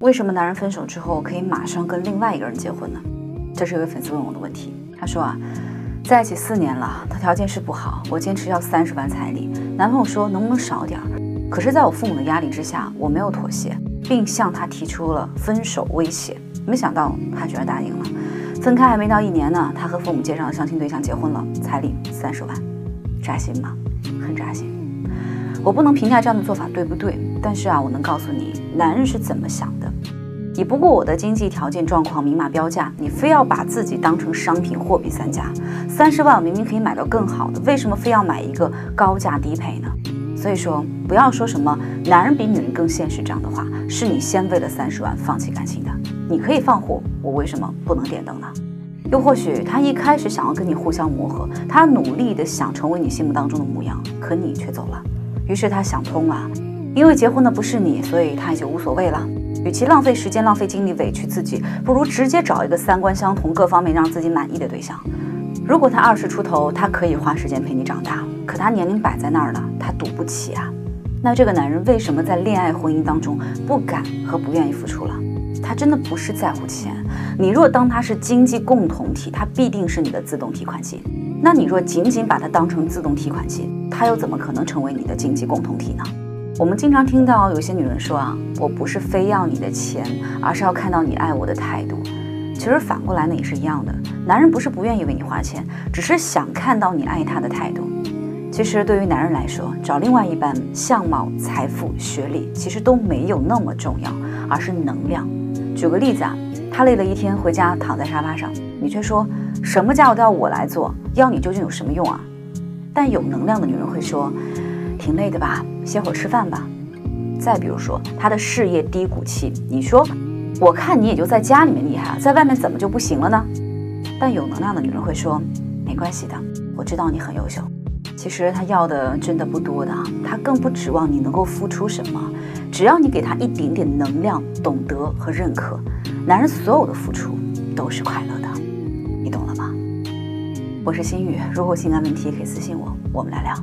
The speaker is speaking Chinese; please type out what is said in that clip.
为什么男人分手之后可以马上跟另外一个人结婚呢？这是一位粉丝问我的问题。他说啊，在一起四年了，他条件是不好，我坚持要三十万彩礼，男朋友说能不能少点儿？可是，在我父母的压力之下，我没有妥协，并向他提出了分手威胁。没想到他居然答应了。分开还没到一年呢，他和父母介绍的相亲对象结婚了，彩礼三十万，扎心吗？很扎心。我不能评价这样的做法对不对，但是啊，我能告诉你，男人是怎么想的。你不顾我的经济条件状况明码标价，你非要把自己当成商品货比三家。三十万我明明可以买到更好的，为什么非要买一个高价低配呢？所以说，不要说什么男人比女人更现实这样的话，是你先为了三十万放弃感情的。你可以放火，我为什么不能点灯呢？又或许他一开始想要跟你互相磨合，他努力的想成为你心目当中的模样，可你却走了。于是他想通了，因为结婚的不是你，所以他也就无所谓了。与其浪费时间、浪费精力、委屈自己，不如直接找一个三观相同、各方面让自己满意的对象。如果他二十出头，他可以花时间陪你长大。可他年龄摆在那儿了，他赌不起啊。那这个男人为什么在恋爱婚姻当中不敢和不愿意付出了？他真的不是在乎钱。你若当他是经济共同体，他必定是你的自动提款机。那你若仅仅把他当成自动提款机，他又怎么可能成为你的经济共同体呢？我们经常听到有些女人说啊，我不是非要你的钱，而是要看到你爱我的态度。其实反过来呢也是一样的，男人不是不愿意为你花钱，只是想看到你爱他的态度。其实对于男人来说，找另外一半，相貌、财富、学历其实都没有那么重要，而是能量。举个例子啊，他累了一天回家躺在沙发上，你却说什么家务都要我来做，要你究竟有什么用啊？但有能量的女人会说，挺累的吧，歇会儿吃饭吧。再比如说他的事业低谷期，你说我看你也就在家里面厉害，在外面怎么就不行了呢？但有能量的女人会说，没关系的，我知道你很优秀。其实他要的真的不多的，他更不指望你能够付出什么，只要你给他一点点能量、懂得和认可，男人所有的付出都是快乐的，你懂了吗？我是心雨，如果有情感问题可以私信我，我们来聊。